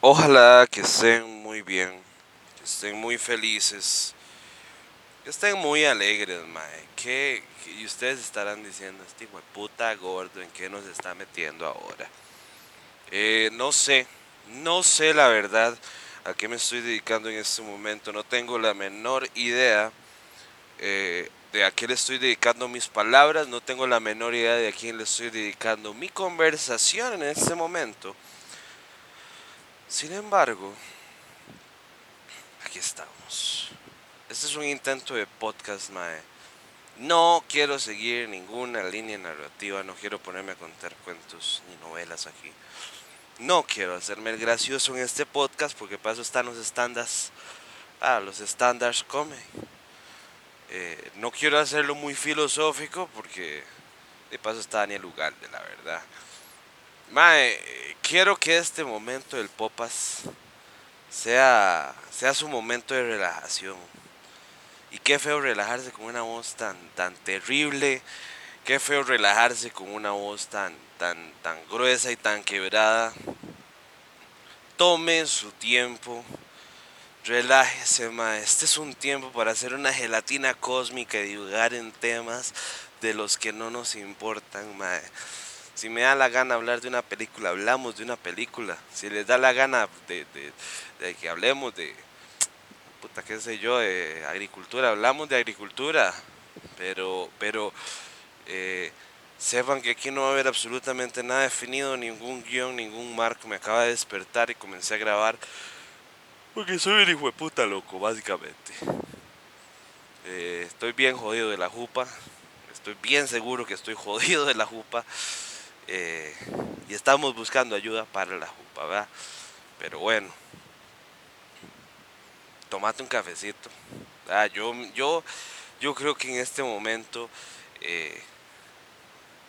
Ojalá que estén muy bien, que estén muy felices, que estén muy alegres, mae. Y ustedes estarán diciendo, este hijo de puta gordo, ¿en qué nos está metiendo ahora? Eh, no sé, no sé la verdad a qué me estoy dedicando en este momento. No tengo la menor idea eh, de a qué le estoy dedicando mis palabras. No tengo la menor idea de a quién le estoy dedicando mi conversación en este momento. Sin embargo, aquí estamos. Este es un intento de podcast, Mae. No quiero seguir ninguna línea narrativa, no quiero ponerme a contar cuentos ni novelas aquí. No quiero hacerme el gracioso en este podcast porque para están los estándares. Ah, los estándares come. Eh, no quiero hacerlo muy filosófico porque de paso está Daniel Ugalde, la verdad. Mae, quiero que este momento del Popas sea, sea su momento de relajación. Y qué feo relajarse con una voz tan, tan terrible. Qué feo relajarse con una voz tan, tan, tan gruesa y tan quebrada. Tome su tiempo. Relájese, mae. Este es un tiempo para hacer una gelatina cósmica y divagar en temas de los que no nos importan, mae. Si me da la gana hablar de una película, hablamos de una película. Si les da la gana de, que hablemos de, puta, qué sé yo, de agricultura, hablamos de agricultura. Pero, pero, eh, sepan que aquí no va a haber absolutamente nada definido, ningún guion, ningún marco. Me acaba de despertar y comencé a grabar. Porque soy el hijo de puta loco, básicamente. Eh, estoy bien jodido de la jupa. Estoy bien seguro que estoy jodido de la jupa. Eh, y estamos buscando ayuda para la jupa, ¿verdad? Pero bueno, tomate un cafecito. Yo, yo, yo creo que en este momento, eh,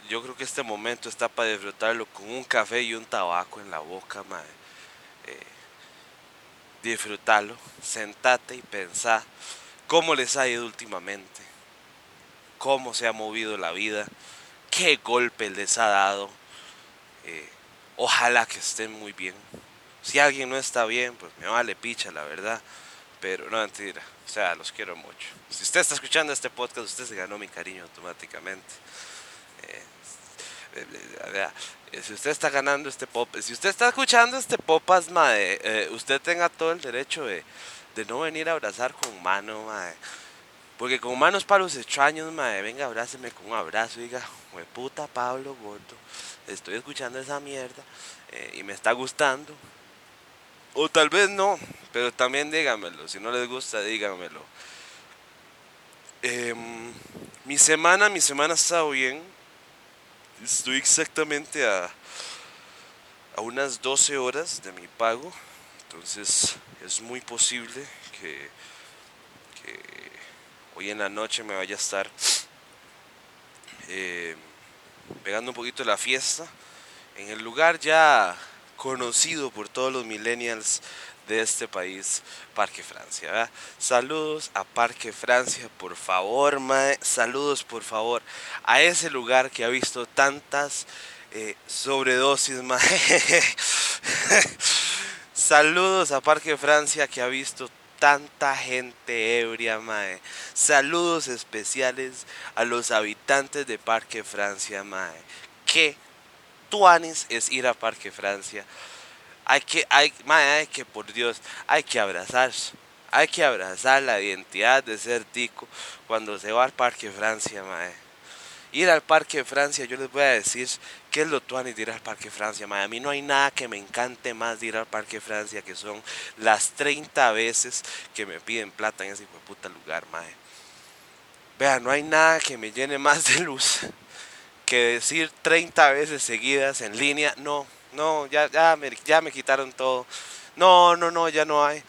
yo creo que este momento está para disfrutarlo con un café y un tabaco en la boca, madre. Eh, disfrutarlo, sentate y pensá cómo les ha ido últimamente, cómo se ha movido la vida qué golpe les ha dado. Eh, ojalá que estén muy bien. Si alguien no está bien, pues me vale picha, la verdad. Pero no mentira. O sea, los quiero mucho. Si usted está escuchando este podcast, usted se ganó mi cariño automáticamente. Eh, eh, si usted está ganando este pop, si usted está escuchando este popas, mae, usted tenga todo el derecho de, de, no venir a abrazar con mano, mae. Porque con manos para los extraños, madre, venga, abráceme con un abrazo diga, puta Pablo Gordo, estoy escuchando esa mierda eh, y me está gustando. O tal vez no, pero también dígamelo, si no les gusta, dígamelo. Em, mi semana, mi semana ha estado bien. Estoy exactamente a, a unas 12 horas de mi pago. Entonces es muy posible que hoy en la noche me vaya a estar eh, pegando un poquito la fiesta en el lugar ya conocido por todos los millennials de este país, Parque Francia. Saludos a Parque Francia, por favor, mae. Saludos, por favor, a ese lugar que ha visto tantas eh, sobredosis, mae. Saludos a Parque Francia que ha visto tanta gente ebria, mae. Saludos especiales a los habitantes de Parque Francia, mae. Que tuanis es ir a Parque Francia. Hay que, hay, mae, hay que, por Dios, hay que abrazar. Hay que abrazar la identidad de ser tico cuando se va al Parque Francia, mae ir al Parque Francia, yo les voy a decir qué es lo tuanis de ir al Parque Francia. A mí no hay nada que me encante más de ir al Parque Francia, que son las 30 veces que me piden plata en ese puta lugar, mae. Vean, no hay nada que me llene más de luz que decir 30 veces seguidas en línea. No, no, ya, ya, me, ya me quitaron todo. No, no, no, ya no hay.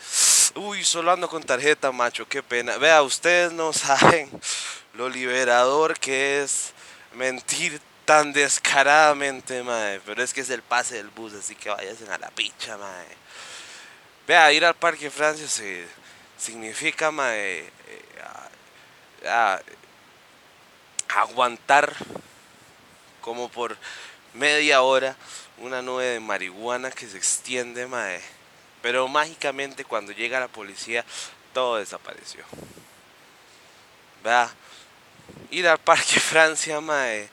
Uy, solo ando con tarjeta, macho, qué pena. Vea, ustedes no saben lo liberador que es mentir tan descaradamente, mae. Pero es que es el pase del bus, así que vayan a la picha, mae. Vea, ir al Parque Francia se, significa, mae, eh, aguantar como por media hora una nube de marihuana que se extiende, mae, Pero mágicamente cuando llega la policía, todo desapareció. ¿Verdad? Ir al Parque Francia, mae,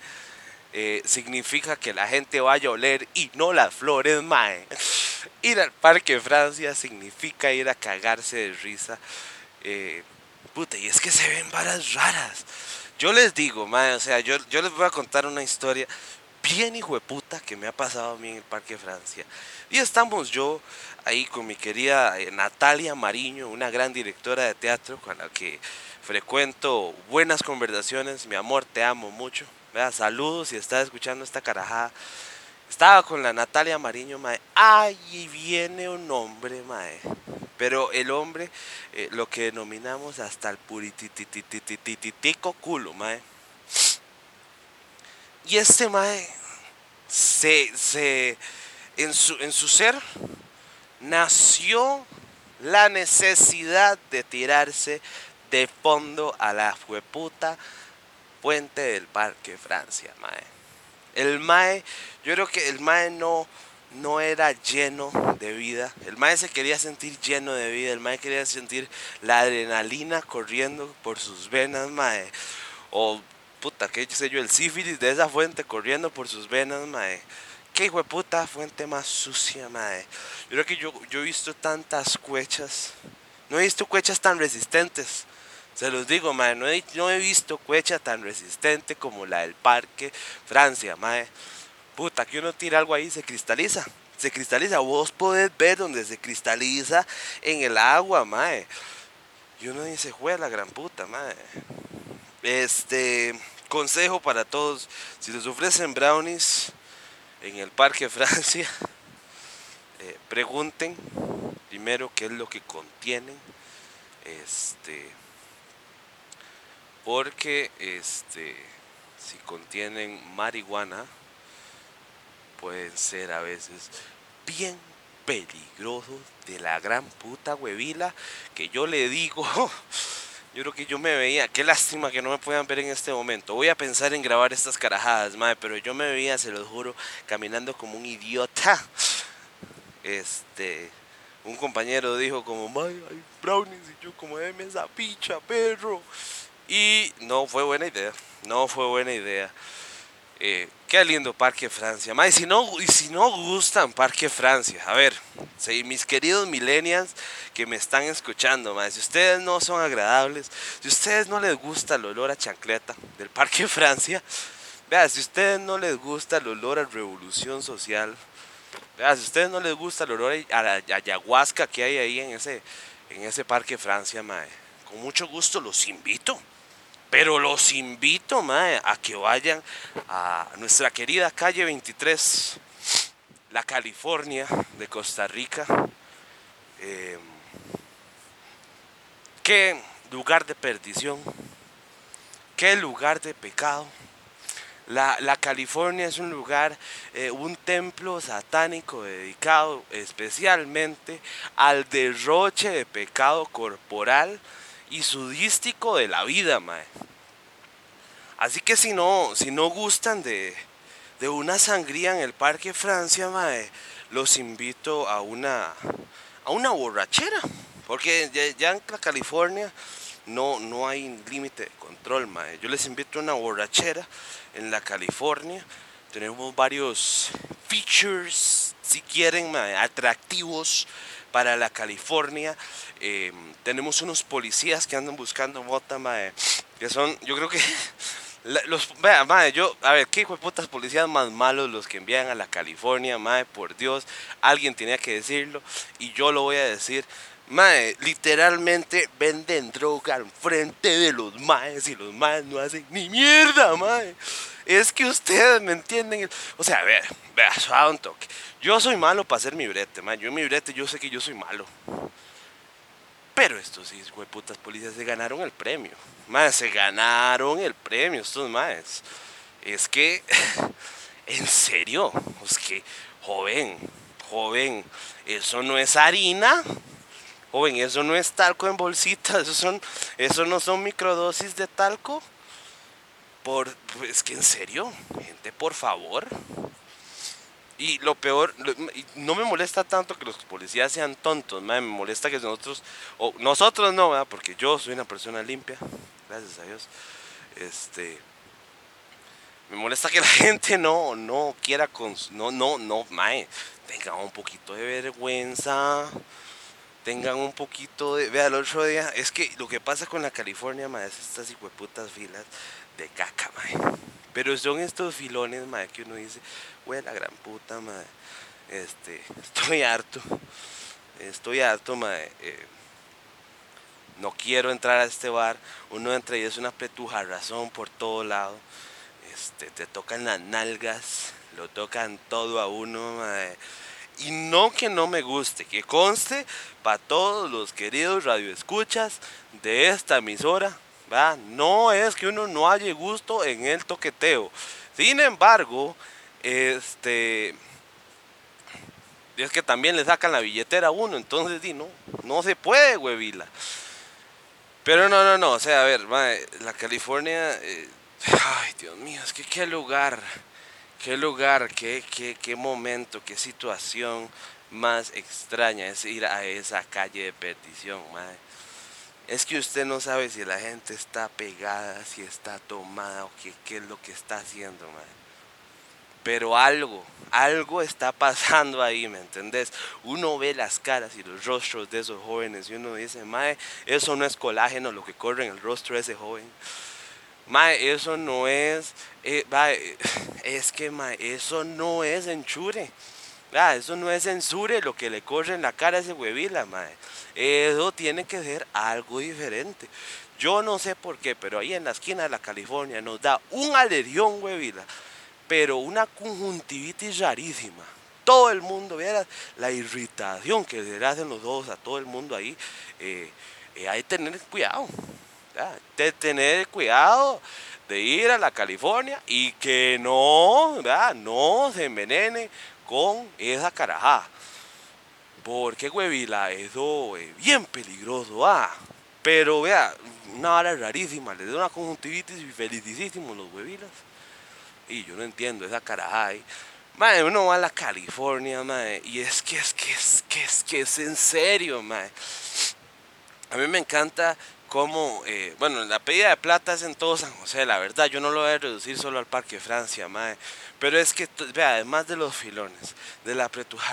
eh, significa que la gente vaya a oler y no las flores, mae. Ir al Parque Francia significa ir a cagarse de risa. Eh, puta, y es que se ven varas raras. Yo les digo, mae, o sea, yo, yo les voy a contar una historia bien hijo de puta que me ha pasado a mí en el Parque Francia. Y estamos yo ahí con mi querida eh, Natalia Mariño, una gran directora de teatro con la que frecuento buenas conversaciones. Mi amor, te amo mucho. Vea, saludos si estás escuchando esta carajada. Estaba con la Natalia Mariño, mae. Ahí viene un hombre, mae. Pero el hombre, eh, lo que denominamos hasta el puritititititico culo, mae. Y este mae se, se en, su, en su ser nació la necesidad de tirarse de fondo a la fueputa puente del Parque Francia, mae. El mae, yo creo que el mae no, no era lleno de vida. El mae se quería sentir lleno de vida. El mae quería sentir la adrenalina corriendo por sus venas, mae. O puta, qué sé yo, el sífilis de esa fuente corriendo por sus venas, mae. Qué hijo de puta fuente más sucia, mae. Yo creo que yo, yo he visto tantas cuechas. No he visto cuechas tan resistentes. Se los digo, mae, no he, no he visto cuecha tan resistente como la del Parque Francia, mae. Puta, que uno tira algo ahí y se cristaliza. Se cristaliza. Vos podés ver donde se cristaliza en el agua, mae. Y uno dice, juega la gran puta, mae. Este, consejo para todos. Si les ofrecen brownies en el Parque Francia, eh, pregunten primero qué es lo que contienen. Este porque este si contienen marihuana pueden ser a veces bien peligrosos de la gran puta huevila que yo le digo yo creo que yo me veía qué lástima que no me puedan ver en este momento voy a pensar en grabar estas carajadas madre pero yo me veía se los juro caminando como un idiota este un compañero dijo como, ay, hay brownies y yo como, deme esa picha, perro. Y no fue buena idea, no fue buena idea. Eh, qué lindo Parque Francia. y si no, y si no gustan Parque Francia, a ver, mis queridos millennials que me están escuchando, si ustedes no son agradables, si ustedes no les gusta el olor a chancleta del Parque Francia, vea, si ustedes no les gusta el olor a revolución social, vea, si ustedes no les gusta el olor a la ayahuasca que hay ahí en ese, en ese Parque Francia, con mucho gusto los invito pero los invito, a que vayan a nuestra querida calle 23, la California de Costa Rica. Em, qué lugar de perdición, qué lugar de pecado. La, California es un lugar, eh, un templo satánico dedicado especialmente al derroche de pecado corporal y sudístico de la vida, mae. Así que si no, si no gustan de, una sangría en el Parque Francia, mae, los invito a una, a una borrachera. Porque ya, en la California no, no hay límite de control, mae. Yo les invito a una borrachera en la California. Tenemos varios features, si quieren, mae, atractivos para la California. Eh, tenemos unos policías que andan buscando mota, mae, que son, yo creo que los, vea, mae, yo, a ver, qué hijo de putas policías más malos los que envían a la California, mae, por Dios, alguien tenía que decirlo y yo lo voy a decir. Mae, literalmente venden droga al frente de los maes y los maes no hacen ni mierda, mae. Es que ustedes me entienden. O sea, vea, vea, suave un toque. Yo soy malo para hacer mi brete, mae. Yo en mi brete yo sé que yo soy malo. Pero estos sí, putas policías se ganaron el premio. Mae, se ganaron el premio estos maes. Es que, en serio, es que, joven, joven, eso no es harina Joven, eso no es talco en bolsitas, eso, son, eso no son microdosis de talco. Por, es que en serio, gente, por favor. Y lo peor, no me molesta tanto que los policías sean tontos, me molesta que nosotros, o nosotros no, porque yo soy una persona limpia, gracias a Dios. Este, me molesta que la gente no, no quiera, con, no, no, no, mae, tengan un poquito de vergüenza, tengan un poquito de, vea, el otro día, es que lo que pasa con la California, mae, es estas hijueputas filas de caca, mae. Pero son estos filones, mae, que uno dice, güey, la gran puta, mae. Este, estoy harto. Estoy harto, mae. Eh, no quiero entrar a este bar. Uno entra y es una pretuja razón por todo lado. Este, te tocan las nalgas, lo tocan todo a uno, mae. Y no que no me guste, que conste para todos los queridos radioescuchas de esta emisora, no es que uno no haya gusto en el toqueteo. Sin embargo, este es que también le sacan la billetera a uno, entonces di, no, no se puede, huevila. Pero no, no, no, o sea, a ver, la California, eh, ay, Dios mío, es que qué lugar, qué lugar, qué, qué, qué momento, qué situación más extraña es ir a esa calle de perdición, madre. Es que usted no sabe si la gente está pegada, si está tomada o qué, qué es lo que está haciendo, madre. Pero algo, algo está pasando ahí, ¿me entendés? Uno ve las caras y los rostros de esos jóvenes y uno dice, mae, eso no es colágeno lo que corre en el rostro de ese joven. Mae, eso no es, eh, es que mae, eso no es enchure. Ah, eso no es censure lo que le corre en la cara a ese huevila, mae. Eso tiene que ser algo diferente. Yo no sé por qué, pero ahí en la esquina de la California nos da un alerión, huevila, pero una conjuntivitis rarísima. Todo el mundo, viera la irritación que le hacen los ojos a todo el mundo ahí. Eh, eh, hay que tener cuidado, de tener cuidado de ir a la California y que no, no se envenene con esa carajada. Porque huevila, eso es bien peligroso, ah. Pero vea, una hora rarísima, le da una conjuntivitis y felicísimo los huevilas. Y yo no entiendo esa carajada ahí. Madre, uno va a la California, madre, y es que es que es que es que es en serio, madre. A mí me encanta como, eh, bueno, la pedida de plata es en todo San José, la verdad, yo no lo voy a reducir solo al Parque Francia, mae, pero es que, vea, además de los filones, de la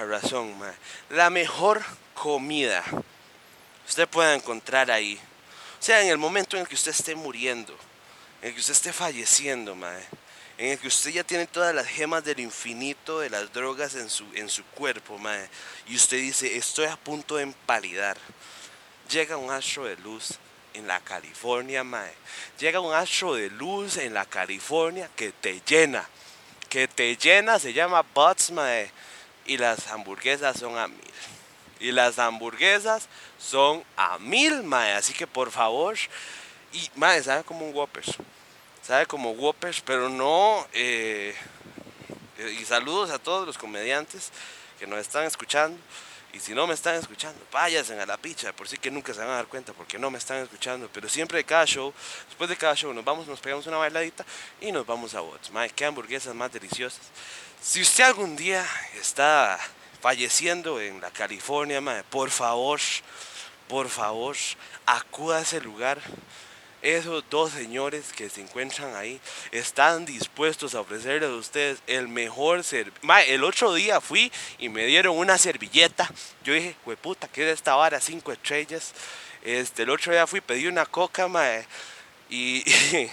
razón, mae, la mejor comida usted puede encontrar ahí, o sea, en el momento en el que usted esté muriendo, en el que usted esté falleciendo, mae, en el que usted ya tiene todas las gemas del infinito de las drogas en su, en su cuerpo, mae, y usted dice, estoy a punto de empalidar, llega un astro de luz en la California, mae. Llega un astro de luz en la California que te llena. Que te llena, se llama Butts, mae. Y las hamburguesas son a mil. Y las hamburguesas son a mil, mae. Así que por favor. Y, mae, sabe como un Whoppers. Sabe como Whoppers, pero no. Eh, y saludos a todos los comediantes que nos están escuchando. Y si no me están escuchando, váyanse a la picha, por si que nunca se van a dar cuenta porque no me están escuchando. Pero siempre de cada show, después de cada show, nos vamos, nos pegamos una bailadita y nos vamos a Bots. Mae, qué hamburguesas más deliciosas. Si usted algún día está falleciendo en la California, mae, por favor, por favor, acuda a ese lugar esos dos señores que se encuentran ahí están dispuestos a ofrecerles a ustedes el mejor servicio. El otro día fui y me dieron una servilleta. Yo dije, puta, ¿qué es esta vara? Cinco estrellas. Este, el otro día fui, pedí una coca, mae, y,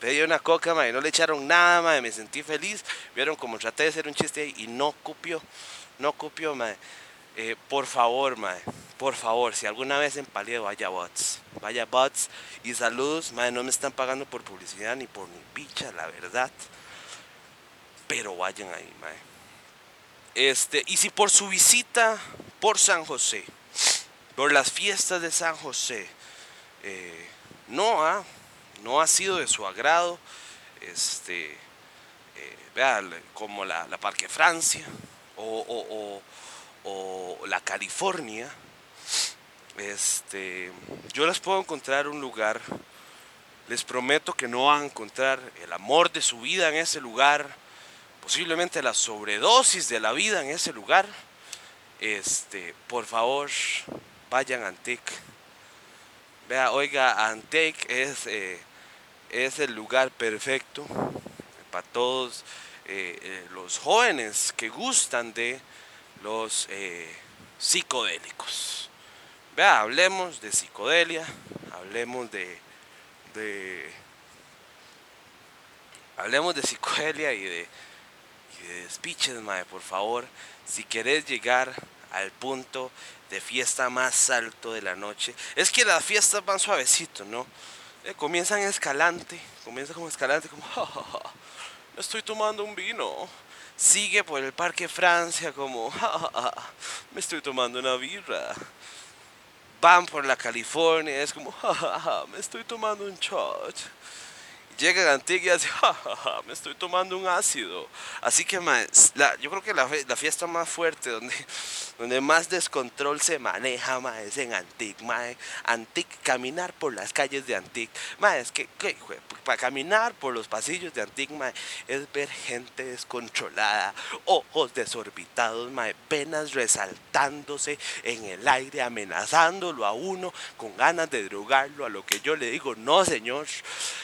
pedí una coca, mae, no le echaron nada, mae, me sentí feliz. Vieron como traté de hacer un chiste ahí y no cupió, no cupió, mae. Eh, por favor, mae, por favor, si alguna vez en Paleo vaya bots, vaya bots y saludos, mae, no me están pagando por publicidad ni por mi picha, la verdad. Pero vayan ahí, mae. Este, y si por su visita por San José, por las fiestas de San José, eh, no, ha, no ha sido de su agrado, este, eh, como la, Parque Francia o la California, este, yo les puedo encontrar un lugar. Les prometo que no van a encontrar el amor de su vida en ese lugar, posiblemente la sobredosis de la vida en ese lugar, este, por favor, vayan a Antic. Vea, oiga, Antic es, eh, es el lugar perfecto para todos eh, eh, los jóvenes que gustan de los psicodélicos. Vea, hablemos de psicodelia, hablemos de, de hablemos de psicodelia y de, y de despiches, mae, por favor. Si querés llegar al punto de fiesta más alto de la noche, es que las fiestas van suavecito, ¿no? Eh, comienzan escalante, comienza como escalante, como, estoy tomando un vino. Sigue por el Parque Francia como, me estoy tomando una birra van por la California, es como, me estoy tomando un shot. Llega a Antigua y dice, me estoy tomando un ácido. Así que yo creo que la, fiesta más fuerte, donde, donde más descontrol se maneja, es en Antic, Antic, caminar por las calles de Antic. es que, para caminar por los pasillos de Antic, es ver gente descontrolada, ojos desorbitados, venas resaltándose en el aire, amenazándolo a uno con ganas de drogarlo, a lo que yo le digo, no señor,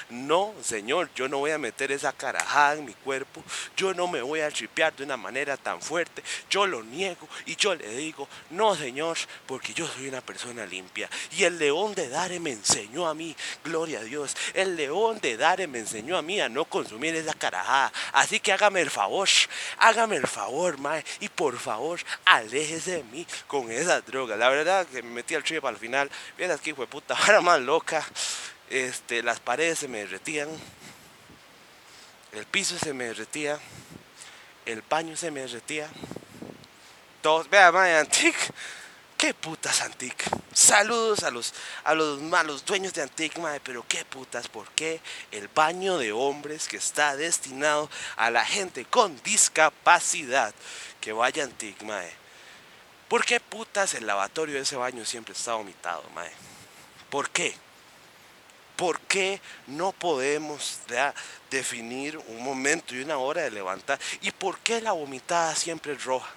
no señor, yo no voy a meter esa carajada en mi cuerpo, yo no me voy a tripear de una manera tan fuerte, yo lo niego y yo le digo, no señor, porque yo soy una persona limpia. Y el león de Dare me enseñó a mí, gloria a Dios, el león de Dare me enseñó a mí a no consumir esa carajada. Así que hágame el favor, hágame el favor, mae, y por favor, aléjese de mí con esa droga. La verdad que me metí al trip al final, vieras que de puta, ahora más loca. Este, las paredes se me derretían, el piso se me derretía, el baño se me derretía. Todos, vea, mae, Antic, qué putas Antic. Saludos a los, a los malos dueños de Antic, mae, pero qué putas, ¿por qué el baño de hombres que está destinado a la gente con discapacidad que vaya a Antic? ¿Por qué putas el lavatorio de ese baño siempre está vomitado, mae? ¿Por qué? ¿Por qué no podemos definir un momento y una hora de levantar? ¿Y por qué la vomitada siempre es roja?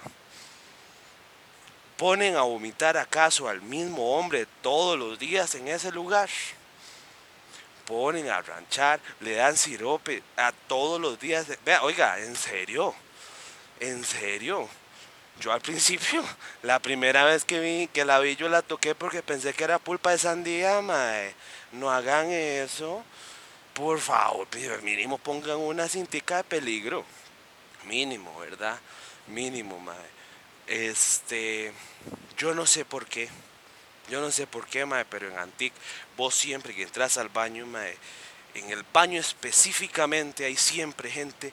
¿Ponen a vomitar acaso al mismo hombre todos los días en ese lugar? Ponen a ranchar, le dan sirope a todos los días. Vea, oiga, en serio, en serio. Yo al principio, la primera vez que vi que la vi, yo la toqué porque pensé que era pulpa de sandía, mae no hagan eso. Por favor, mínimo pongan una cintica de peligro. Mínimo, ¿verdad? Mínimo, mae. Este, yo no sé por qué. Yo no sé por qué, mae, pero en Antic, vos siempre que entras al baño, mae, en el baño específicamente hay siempre gente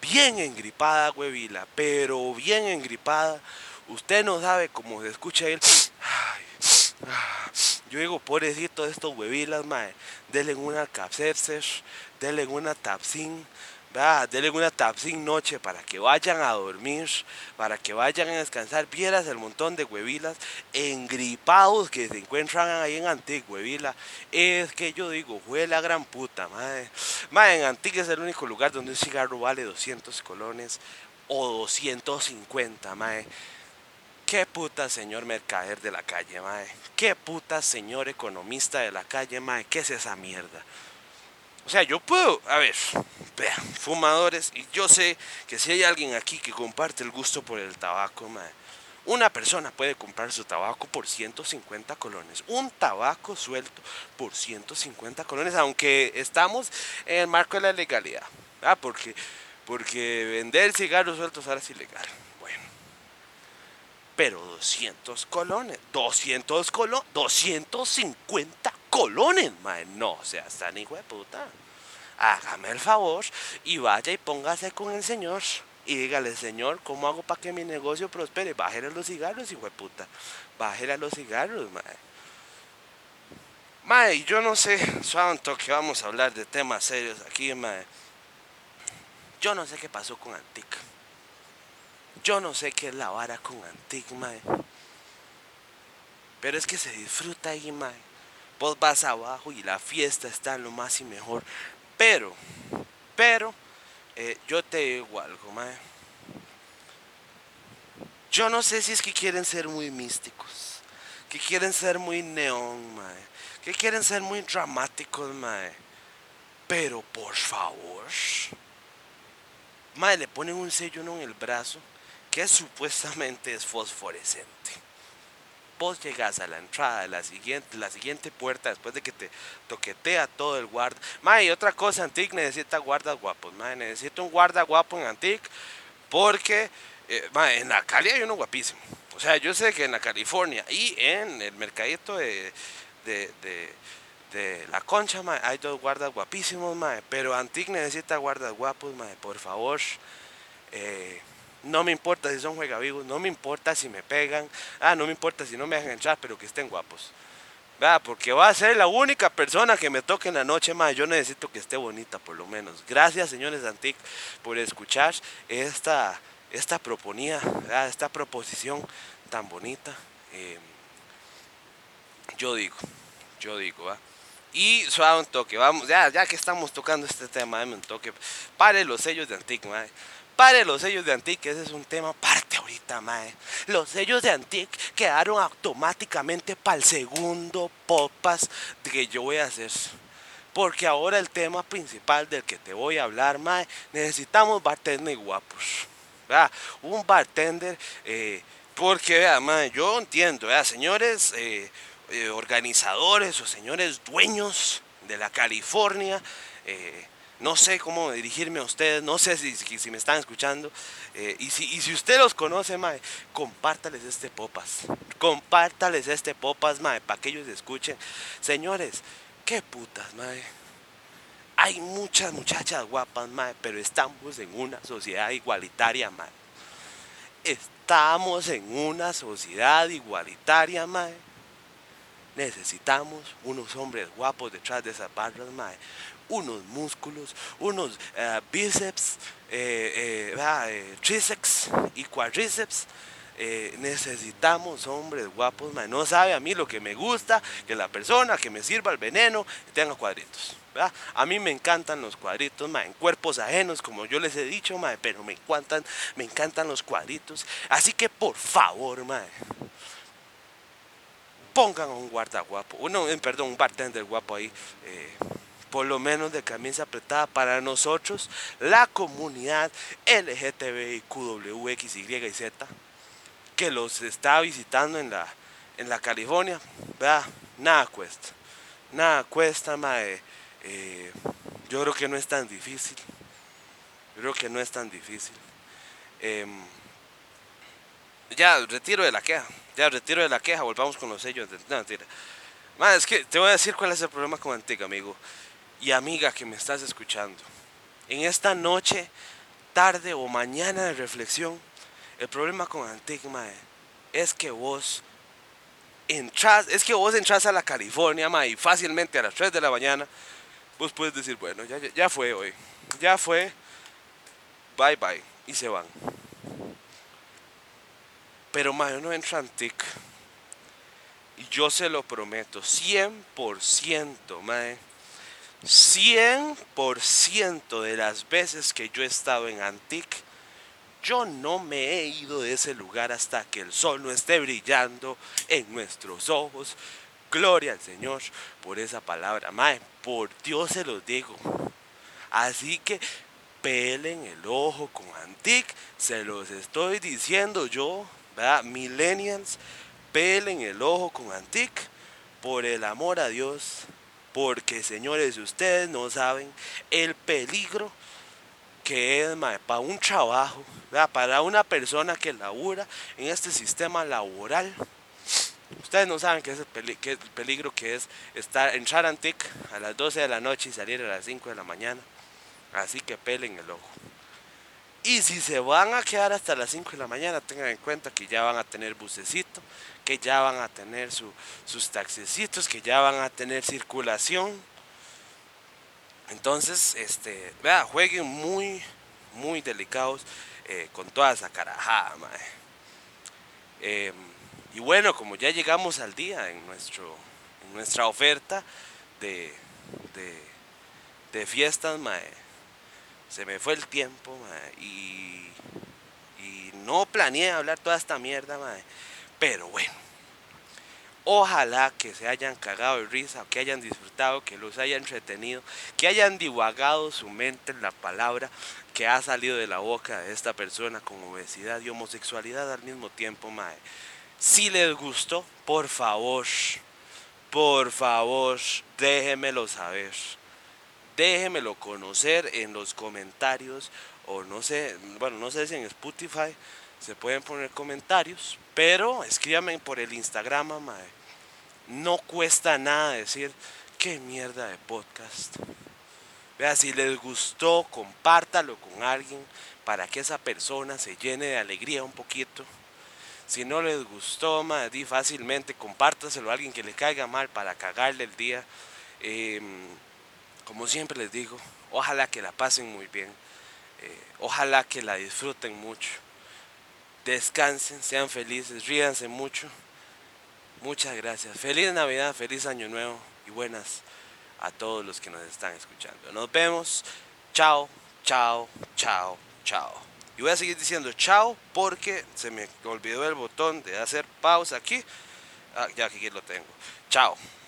bien engripada, huevila, pero bien engripada. Usted no sabe cómo se escucha él. yo digo, pobrecito de estos huevilas, mae. Denle una capsercer, denle una tapsin, denle una tapsin noche para que vayan a dormir, para que vayan a descansar. Vieras el montón de huevilas engripados que se encuentran ahí en Antigua, huevila. Es que yo digo, fue la gran puta, madre. Mae, en Antigua es el único lugar donde un cigarro vale 200 colones o 250, mae. Qué puta señor mercader de la calle, mae. Qué puta señor economista de la calle, mae. ¿Qué es esa mierda? O sea, yo puedo, a ver, fumadores, y yo sé que si hay alguien aquí que comparte el gusto por el tabaco, mae, una persona puede comprar su tabaco por 150 colones. Un tabaco suelto por 150 colones, aunque estamos en el marco de la legalidad. Ah, porque, porque vender cigarros sueltos ahora es ilegal pero 200 colones, 200 colones, 250 colones, mae. No, o sea, están hijo de puta. Hágame el favor y vaya y póngase con el Señor. Y dígale, Señor, ¿cómo hago para que mi negocio prospere? Bájale los cigarros, hijo de puta. Bájale a los cigarros, mae. Mae, yo no sé, suanto que vamos a hablar de temas serios aquí, mae. Yo no sé qué pasó con Antica. Yo no sé qué es la vara con Antigma. Pero es que se disfruta ahí, mae. Vos vas abajo y la fiesta está lo más y mejor. Pero, pero, eh, yo te digo algo, mae. Yo no sé si es que quieren ser muy místicos, que quieren ser muy neón, mae, que quieren ser muy dramáticos, mae. Pero por favor, mae, le ponen un sello en el brazo que supuestamente es fosforescente. Vos llegas a la entrada de la siguiente, la siguiente puerta después de que te toquetea todo el guarda. Mae, otra cosa, Antic necesita guardas guapos. Mae, necesito un guarda guapo en Antic porque eh, en la Cali hay uno guapísimo. O sea, yo sé que en la California y en el mercadito de, de, la concha, hay dos guardas guapísimos, mae, pero Antic necesita guardas guapos, mae, por favor. Eh, no me importa si son juegavivos, no me importa si me pegan, ah, no me importa si no me dejan entrar, pero que estén guapos. Porque va a ser la única persona que me toque en la noche, más. Yo necesito que esté bonita, por lo menos. Gracias, señores Antic, por escuchar esta, esta proponida, esta proposición tan bonita. Eh, yo digo, yo digo, ¿va? Y suave un toque, vamos, ya, ya que estamos tocando este tema, dame un toque. Pare los sellos de Antic. Pare los sellos de Antic, ese es un tema aparte ahorita, mae. Los sellos de Antic quedaron automáticamente para el segundo popas que yo voy a hacer. Porque ahora el tema principal del que te voy a hablar, mae, necesitamos bartenders guapos. ¿verdad? Un bartender, eh, porque, vea, mae, yo entiendo, ¿verdad? señores eh, eh, organizadores o señores dueños de la California, no sé cómo dirigirme a ustedes, no sé si, me están escuchando. Eh, y, si, y si usted los conoce, mae, compártales este popas. Compártales este popas, mae, para que ellos escuchen. Señores, qué putas, mae. Hay muchas muchachas guapas, mae, pero estamos en una sociedad igualitaria, mae. Estamos en una sociedad igualitaria, mae. Necesitamos unos hombres guapos detrás de esas barras, mae unos músculos, unos eh, bíceps, eh, eh, tríceps y cuádriceps. necesitamos hombres guapos, no sabe a mí lo que me gusta, que la persona que me sirva el veneno tenga cuadritos. A mí me encantan los cuadritos, en cuerpos ajenos, como yo les he dicho, pero me encantan, me encantan los cuadritos. Así que por favor, pongan un guarda guapo, uno, perdón, un bartender guapo ahí por lo menos de camisa apretada para nosotros, la comunidad LGTBIQWX, Y y Z, que los está visitando en la, en la California, ¿verdad? Nada cuesta, nada cuesta, mae. Eh, yo creo que no es tan difícil, yo creo que no es tan difícil. Em, ya, retiro de la queja, ya, retiro de la queja, volvamos con los sellos. Mentira. es que te voy a decir cuál es el problema con Antigua, amigo y amiga que me estás escuchando, en esta noche, tarde o mañana de reflexión, el problema con Antigma es que vos entras, es que vos entras a la California y fácilmente a las 3 de la mañana, vos puedes decir, bueno, ya, ya fue hoy, ya fue, bye bye, y se van. Pero mae, uno entra Antic, y yo se lo prometo, 100%, mae 100% de las veces que yo he estado en Antic, yo no me he ido de ese lugar hasta que el sol no esté brillando en nuestros ojos. Gloria al Señor por esa palabra. Mae, por Dios se los digo. Así que pelen el ojo con Antic. Se los estoy diciendo yo, ¿verdad? Millennials, pelen el ojo con Antic. Por el amor a Dios, porque señores, ustedes no saben el peligro que es para un trabajo, para una persona que labura en este sistema laboral. Ustedes no saben qué es el, peligro que es estar, a Antic a las 12 de la noche y salir a las 5 de la mañana. Así que pelen el ojo. Y si se van a quedar hasta las 5 de la mañana, tengan en cuenta que ya van a tener bucecito, que ya van a tener sus taxecitos, que ya van a tener circulación. Entonces, este, vea, jueguen muy, muy delicados eh, con toda esa carajada, em, y bueno, como ya llegamos al día en, nuestro, nuestra oferta de, de, de fiestas, mae, se me fue el tiempo, mae, y, y no planeé hablar toda esta mierda, mae. Pero bueno, ojalá que se hayan cagado de risa, que hayan disfrutado, que los haya entretenido, que hayan divagado su mente en la palabra que ha salido de la boca de esta persona con obesidad y homosexualidad al mismo tiempo, mae. Si les gustó, por favor, por favor, déjenmelo saber. Déjenmelo conocer en los comentarios o no sé, bueno, no sé si en Spotify se pueden poner comentarios, pero escríbanme por el Instagram, mae. No cuesta nada decir qué mierda de podcast. Vea, si les gustó, compártalo con alguien para que esa persona se llene de alegría un poquito. Si no les gustó, di fácilmente compártaselo a alguien que le caiga mal para cagarle el día. Em, como siempre les digo, ojalá que la pasen muy bien. Eh, ojalá que la disfruten mucho. Descansen, sean felices, ríanse mucho. Muchas gracias. Feliz Navidad, feliz Año Nuevo y buenas a todos los que nos están escuchando. Nos vemos. Chao, chao, chao, chao. Y voy a seguir diciendo chao porque se me olvidó el botón de hacer pausa aquí. Ah, ya aquí lo tengo. Chao.